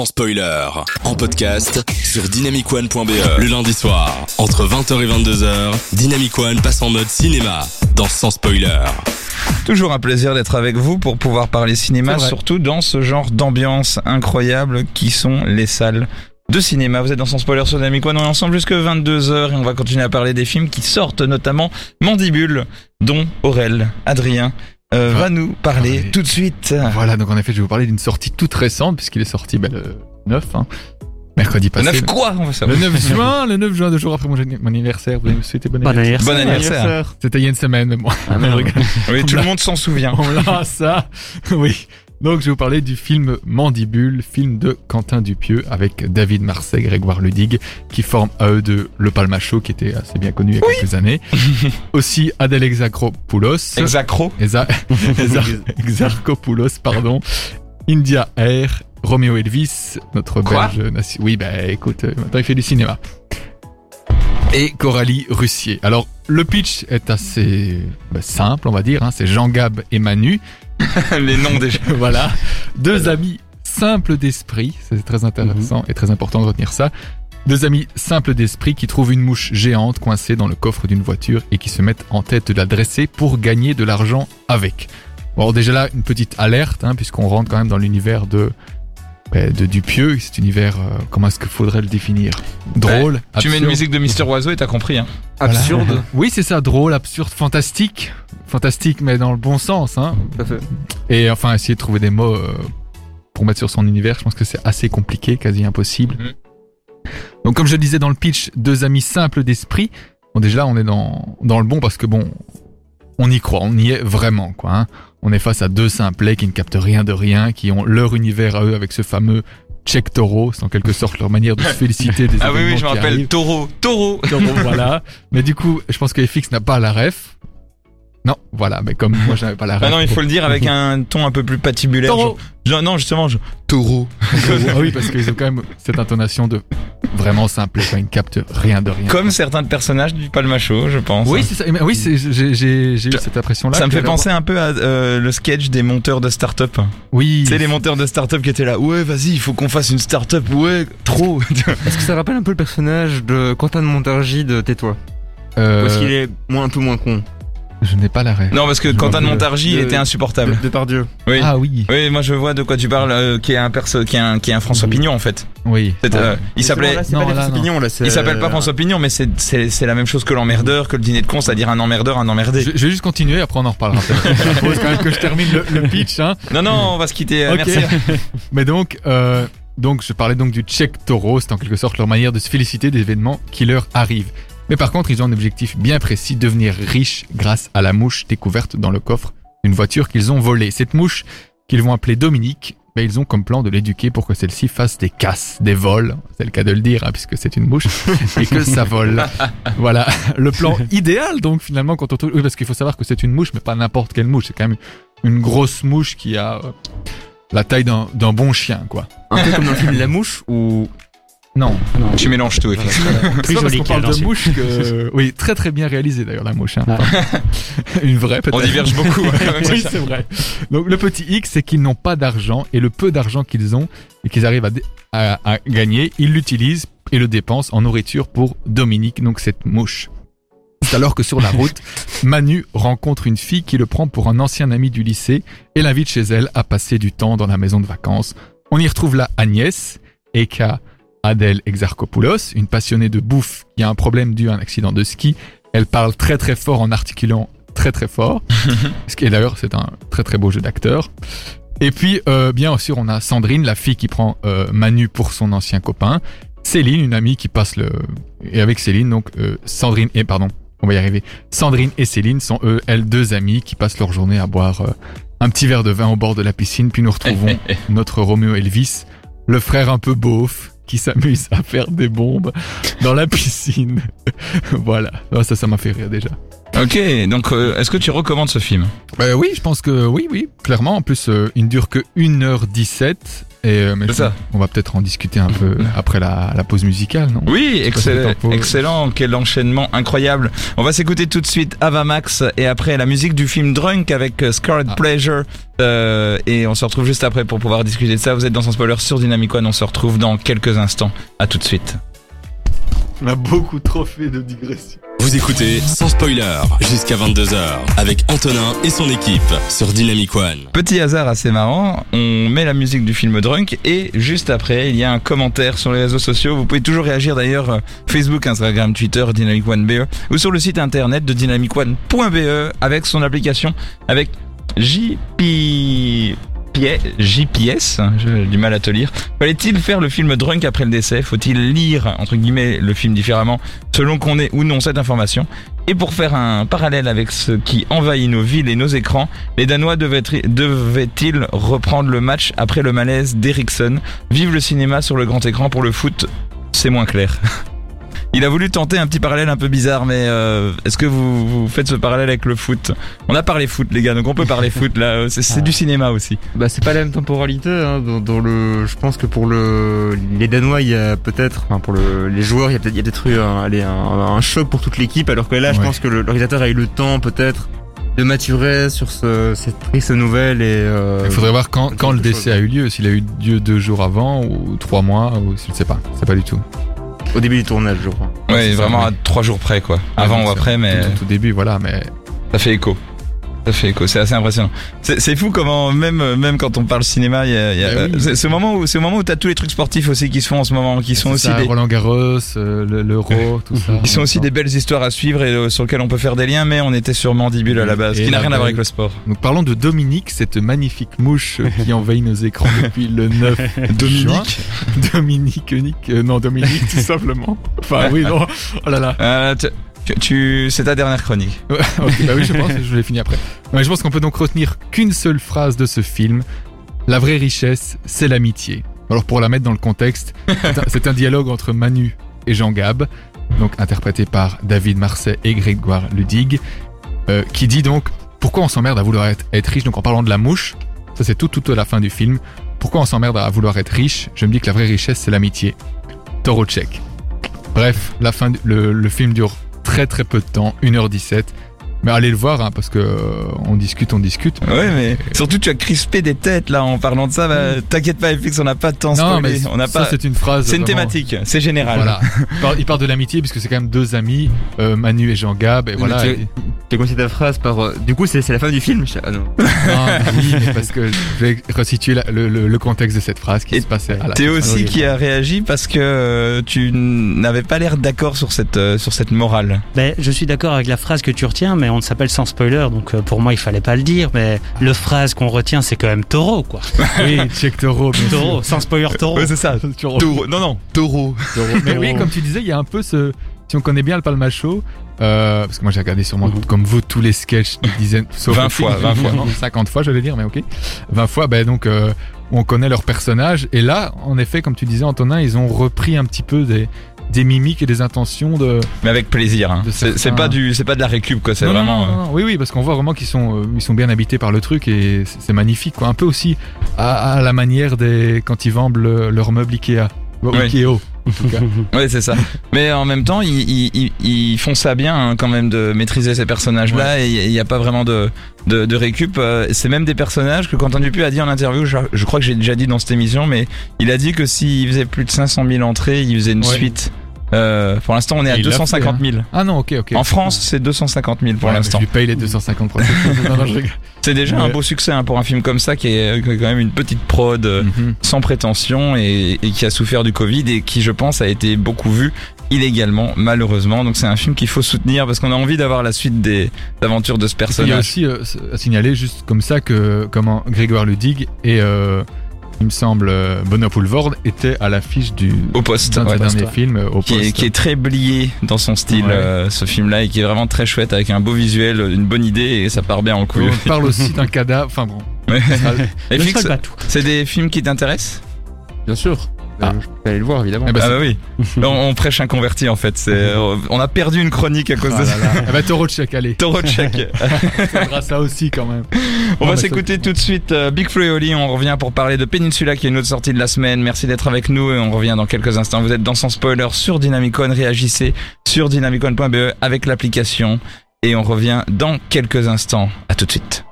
sans spoiler. En podcast sur dynamicone.be. Le lundi soir, entre 20h et 22h, Dynamic One passe en mode cinéma dans Sans spoiler. Toujours un plaisir d'être avec vous pour pouvoir parler cinéma, surtout dans ce genre d'ambiance incroyable qui sont les salles de cinéma. Vous êtes dans son spoiler sur Dynamic One, on est ensemble jusque 22h et on va continuer à parler des films qui sortent, notamment Mandibule, dont Aurel, Adrien, euh, va nous parler tout de suite. Voilà, donc en effet, je vais vous parler d'une sortie toute récente, puisqu'il est sorti ben, le 9, hein, mercredi passé. Le 9 quoi on va Le savoir. 9 juin, le 9 juin, deux jours après mon, mon anniversaire. Vous allez me souhaiter bon, Bon anniversaire. Bon anniversaire. C'était il y a une semaine, mais moi. Ah, merde. Oui, tout le monde s'en souvient. On l'a, ça. Oui. Donc, je vais vous parler du film Mandibule, film de Quentin Dupieux avec David Marseille, Grégoire Ludig, qui forment à eux deux le Palmacho, qui était assez bien connu il y a quelques années. Aussi Adèle Exarchopoulos. Exacro. Exa- Exa- Exarchopoulos, pardon. India Air, Roméo Elvis, notre Quoi belge nation. Oui, bah écoute, euh, maintenant il fait du cinéma. Et Coralie Russier. Alors, le pitch est assez bah, simple, on va dire. hein. C'est Jean-Gab et Manu. Les noms déjà. voilà. Deux amis simples d'esprit. C'est très intéressant et très important de retenir ça. Deux amis simples d'esprit qui trouvent une mouche géante coincée dans le coffre d'une voiture et qui se mettent en tête de la dresser pour gagner de l'argent avec. Bon, déjà là, une petite alerte, hein, puisqu'on rentre quand même dans l'univers de, ben, de Dupieux. Cet univers, euh, comment est-ce qu'il faudrait le définir? Drôle, Tu mets une musique de Mister Oiseau et t'as compris. Hein. Voilà. Absurde. Oui, c'est ça, drôle, absurde, fantastique. Fantastique, mais dans le bon sens. Hein. Tout à fait. Et enfin, essayer de trouver des mots euh, pour mettre sur son univers, je pense que c'est assez compliqué, quasi impossible. Mhm. Donc, comme je le disais dans le pitch, deux amis simples d'esprit. Bon, déjà on est dans, dans le bon parce que bon, on y croit, on y est vraiment, quoi. hein. On est face à deux simplets qui ne captent rien de rien, qui ont leur univers à eux avec ce fameux check taureau, c'est en quelque sorte leur manière de se féliciter des Ah oui, oui, je me rappelle. Taureau. Taureau. Taureau, voilà. Mais du coup, je pense que FX n'a pas la ref. Non, voilà, mais comme moi je n'avais pas la ref. Ah non, il faut le dire avec un ton un peu plus patibulaire. Taureau. Je- je- non, justement, je... Taureau. ah oui, parce qu'ils ont quand même cette intonation de vraiment simple, quand ils ne captent rien de rien. Comme certains personnages du Palmacho, je pense. Oui, c'est ça. Mais Oui, c'est- j'ai eu cette impression-là. Ça me fait penser un peu à euh, le sketch des monteurs de start-up. Oui. Tu sais, les monteurs de start-up qui étaient là. Ouais, vas-y, il faut qu'on fasse une start-up. Ouais, trop. Est-ce que ça rappelle un peu le personnage de Quentin de Montargis de Tais-toi? Euh, Parce qu'il est moins, un peu moins con. Je n'ai pas la ref. non, parce que Je Quentin de Montargis le- était De, insupportable. de Pardieu. Oui. Ah oui. Oui, moi je vois de quoi tu parles, euh, qui est un perso, qui est un, qui est un François. Pignon en fait. Oui. C'est, euh, il s'appelait, c'est- il s'appelle pas François Pignon, mais c'est, la même chose que l'emmerdeur, que le dîner de con, c'est-à-dire un emmerdeur, un emmerdé. Je, je vais juste continuer, après on en reparlera. Je propose quand même que je termine le, le pitch. Hein. Non, non, on va se quitter. euh, Ok. Merci. Mais donc, euh, donc, je parlais donc du check taureau, c'est en quelque sorte leur manière de se féliciter des événements qui leur arrivent. Mais par contre, ils ont un objectif bien précis, devenir riches grâce à la mouche découverte dans le coffre d'une voiture qu'ils ont volée. Cette mouche, qu'ils vont appeler Dominique, ben, ils ont comme plan de l'éduquer pour que celle-ci fasse des casses, des vols, c'est le cas de le dire, hein, puisque c'est une mouche, et que ça vole. voilà, le plan idéal donc finalement quand on trouve... Oui, parce qu'il faut savoir que c'est une mouche, mais pas n'importe quelle mouche, c'est quand même une grosse mouche qui a euh, la taille d'un d'un bon chien, quoi. Un peu comme dans le film La Mouche ou. Non, Tu mélanges tout, effectivement. c'est pas parce qu'on parle de mouche que... Oui, très très bien réalisé d'ailleurs la mouche. hein. Une vraie peut-être. On diverge beaucoup. hein, quand même, oui, c'est vrai. Donc le petit X, c'est qu'ils n'ont pas d'argent et le peu d'argent qu'ils ont et qu'ils arrivent à, à- à gagner, ils l'utilisent et le dépensent en nourriture pour Dominique, donc cette mouche. C'est alors que sur la route, Manu rencontre une fille qui le prend pour un ancien ami du lycée et l'invite chez elle à passer du temps dans la maison de vacances. On y retrouve là Agnès, aka Adèle Exarchopoulos, une passionnée de bouffe qui a un problème dû à un accident de ski. Elle parle très très fort en articulant très très fort. Ce qui est d'ailleurs, c'est un très très beau jeu d'acteur. Et puis, euh, bien sûr, on a Sandrine, la fille qui prend euh, Manu pour son ancien copain. Céline, une amie qui passe le... Et avec Céline, donc euh, Sandrine et... Pardon, on va y arriver. Sandrine et Céline sont eux, elles, deux amies qui passent leur journée à boire un petit verre de vin au bord de la piscine. Puis nous retrouvons notre Roméo Elvis, le frère un peu beauf, qui s'amuse à faire des bombes dans la piscine. voilà, Ah, ça, ça m'a fait rire déjà. Ok, donc euh, est-ce que tu recommandes ce film? Euh, oui, je pense que oui, oui, clairement. En plus, euh, il ne dure que 1h17. Et euh, mais C'est je- ça. on va peut-être en discuter un peu après la, la pause musicale, non? Oui, excellent, excellent, quel enchaînement incroyable. On va s'écouter tout de suite Avamax et après la musique du film Drunk avec euh, Scarlet Ah. Pleasure. Euh, et on se retrouve juste après pour pouvoir discuter de ça. Vous êtes dans son spoiler sur Dynamic One, on se retrouve dans quelques instants. À tout de suite. On a beaucoup trop fait de digression. Vous écoutez sans spoiler jusqu'à 22h avec Antonin et son équipe sur Dynamic One. Petit hasard assez marrant, on met la musique du film Drunk et juste après il y a un commentaire sur les réseaux sociaux. Vous pouvez toujours réagir d'ailleurs euh, Facebook, Instagram, Twitter, Dynamic One BE ou sur le site internet de dynamicone.be avec son application avec JP... JPS, hein, j'ai du mal à te lire. Fallait-il faire le film Drunk après le décès? Faut-il lire, entre guillemets, le film différemment selon qu'on ait ou non cette information? Et pour faire un parallèle avec ce qui envahit nos villes et nos écrans, les Danois devaient- devaient-ils reprendre le match après le malaise d'Eriksson Vive le cinéma sur le grand écran pour le foot, c'est moins clair. Il a voulu tenter un petit parallèle un peu bizarre, mais euh, est-ce que vous, vous faites ce parallèle avec le foot? On a parlé foot, les gars, donc on peut parler foot là. C'est c'est du cinéma aussi. Bah c'est pas la même temporalité. Hein, dans, dans le, je pense que pour le, les Danois, il y a peut-être, enfin pour le, les joueurs, il y a peut-être, eu un, allez, un, un choc pour toute l'équipe, alors que là, je pense que le, l'organisateur a eu le temps peut-être de maturer sur ce, cette triste nouvelle et. Euh, Il faudrait voir quand, le décès chose. a eu lieu, s'il a eu lieu deux jours avant ou trois mois, ou je ne sais pas, c'est pas du tout. Au début du tournage, je crois. Ouais, ça, vraiment à trois jours près, quoi. Avant ou après, mais Tout, tout début, voilà, mais ça fait écho. Ça fait écho, c'est assez impressionnant. C'est fou comment même même quand on parle cinéma, il y a, il y a- oui. c'est ce moment où c'est moment où t'as tous les trucs sportifs aussi qui se font en ce moment, qui sont c'est aussi ça, des Roland Garros, euh, le- l'Euro, tout ça. qui sont aussi des belles histoires à suivre et euh, sur lesquelles on peut faire des liens, mais on était sur Mandibule à la base, Et qui n'a rien à voir avec le sport. Donc parlons de Dominique, cette magnifique mouche qui envahit nos écrans depuis le 9 juin. Dominique, unique, euh, non Dominique tout simplement. Enfin oui, non, oh là là. C'est ta dernière chronique. Bah oui, je pense, je l'ai fini après. Ouais, je pense qu'on peut donc retenir qu'une seule phrase de ce film. La vraie richesse, c'est l'amitié. Alors pour la mettre dans le contexte, c'est un, dialogue entre Manu et Jean Gab, donc interprété par David Marseille et Grégoire Ludig, euh, qui dit donc pourquoi on s'emmerde à vouloir être, riche? Donc en parlant de la mouche, ça c'est tout tout à la fin du film. Pourquoi on s'emmerde à vouloir être riche? Je me dis que la vraie richesse c'est l'amitié. Tchèque. Bref, la fin, le film dure très très peu de temps, 1h17. Mais allez le voir, hein, parce que euh, on discute, on discute. Ouais, mais surtout tu as crispé des têtes là en parlant de ça. Bah, T'inquiète pas, FX, on n'a pas de temps Non, mais on n'a ça pas. c'est une phrase. C'est une thématique, c'est général. Voilà. Il parle de l'amitié puisque c'est quand même deux amis, euh, Manu et Jean Gab, et voilà. tu- et- Tu as commencé ta phrase par. euh, du coup, c'est c'est la fin du film. je- Ah non. Non, oui, mais parce que je vais resituer la- le, le- le contexte de cette phrase qui Et se passait à la Théo aussi qui a réagi parce que euh, tu n'avais pas l'air d'accord sur cette euh, sur cette morale. Ben, je suis d'accord avec la phrase que tu retiens, mais on s'appelle sans spoiler, donc euh, pour moi il fallait pas le dire. Mais le phrase qu'on retient, c'est quand même taureau, quoi. Oui, check taureau, bien sûr. Taureau, sans spoiler taureau. c'est ça. Taureau. Non non, taureau. Mais oui, comme tu disais, il y a un peu ce. Si on connaît bien le Palmacho, euh, parce que moi j'ai regardé sûrement Mhm. comme vous tous les sketchs des dizaines, sauf 20 le fois, film, 20 fois. non, 50 fois, j'allais dire, mais ok. 20 fois, ben donc euh, on connaît leurs personnages. Et là, en effet, comme tu disais, Antonin, ils ont repris un petit peu des, des mimiques et des intentions de. Mais avec plaisir. Hein. C'est certains- pas du c'est pas de la récup quoi. C'est non, vraiment. non, non, oui, oui, parce qu'on voit vraiment qu'ils sont, euh, ils sont bien habités par le truc et c'est magnifique, quoi. Un peu aussi à, à la manière des quand ils vendent le- leur meuble Ikea. Bon, Oui. Ikea, en tout cas. Ouais c'est ça. Mais en même temps ils, ils, ils- ils font ça bien hein, quand même de maîtriser ces personnages là et il y a pas vraiment de de, de récup. Euh, C'est même des personnages que Quentin Dupuis a dit en interview. Je, je crois que j'ai déjà dit dans cette émission, mais il a dit que s'il faisait plus de 500 000 entrées, il faisait une Ouais. suite. Euh, pour l'instant, on est à Et il l'a 250 000. Ah non, ok, ok. En France, c'est 250 000 pour Ouais, l'instant. Je lui paye les 250 prochaines. non, non, je rigole. C'est déjà Ouais. un beau succès hein, pour un film comme ça qui est, est quand même une petite prod euh, Mhm. sans prétention et, et qui a souffert du Covid et qui, je pense, a été beaucoup vu illégalement, malheureusement. Donc c'est un film qu'il faut soutenir parce qu'on a envie d'avoir la suite des aventures de ce Il y a personnage. aussi euh, à signaler juste comme ça que comment Grégoire Ludig et euh, il me semble euh, Benoît Poulvord était à l'affiche du Au poste, d'un de ouais, ses derniers ouais. films euh, au Qui poste. est, qui est très blié dans son style, Ouais. euh, ce film-là, et qui est vraiment très chouette avec un beau visuel, une bonne idée, et ça part bien en couille. On parle aussi d'un cadavre. Enfin bon. Ouais. c'est des films qui t'intéressent? Bien sûr. Ah. je peux aller le voir évidemment. Eh ben, Ah bah oui. on, on prêche un converti en fait. C'est, euh, on a perdu une chronique à cause Ah de là ça. là. Eh ben, taureau de chèque, allez. Taureau de chèque. Faudra ça aussi quand même. On Non, va s'écouter tout de suite euh, Big Flo et Oli. On revient pour parler de Peninsula qui est une autre sortie de la semaine. Merci d'être avec nous et on revient dans quelques instants. Vous êtes dans Sans Spoiler sur Dynamicon. Réagissez sur dynamicon.be avec l'application et on revient dans quelques instants. À tout de suite.